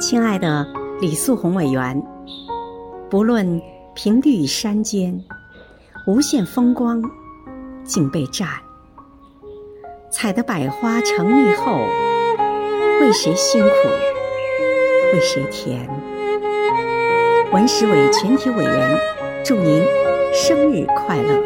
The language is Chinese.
亲爱的李素红委员不论平地与山间无限风光尽被占。采得百花成蜜后为谁辛苦为谁甜。文史委全体委员祝您生日快乐。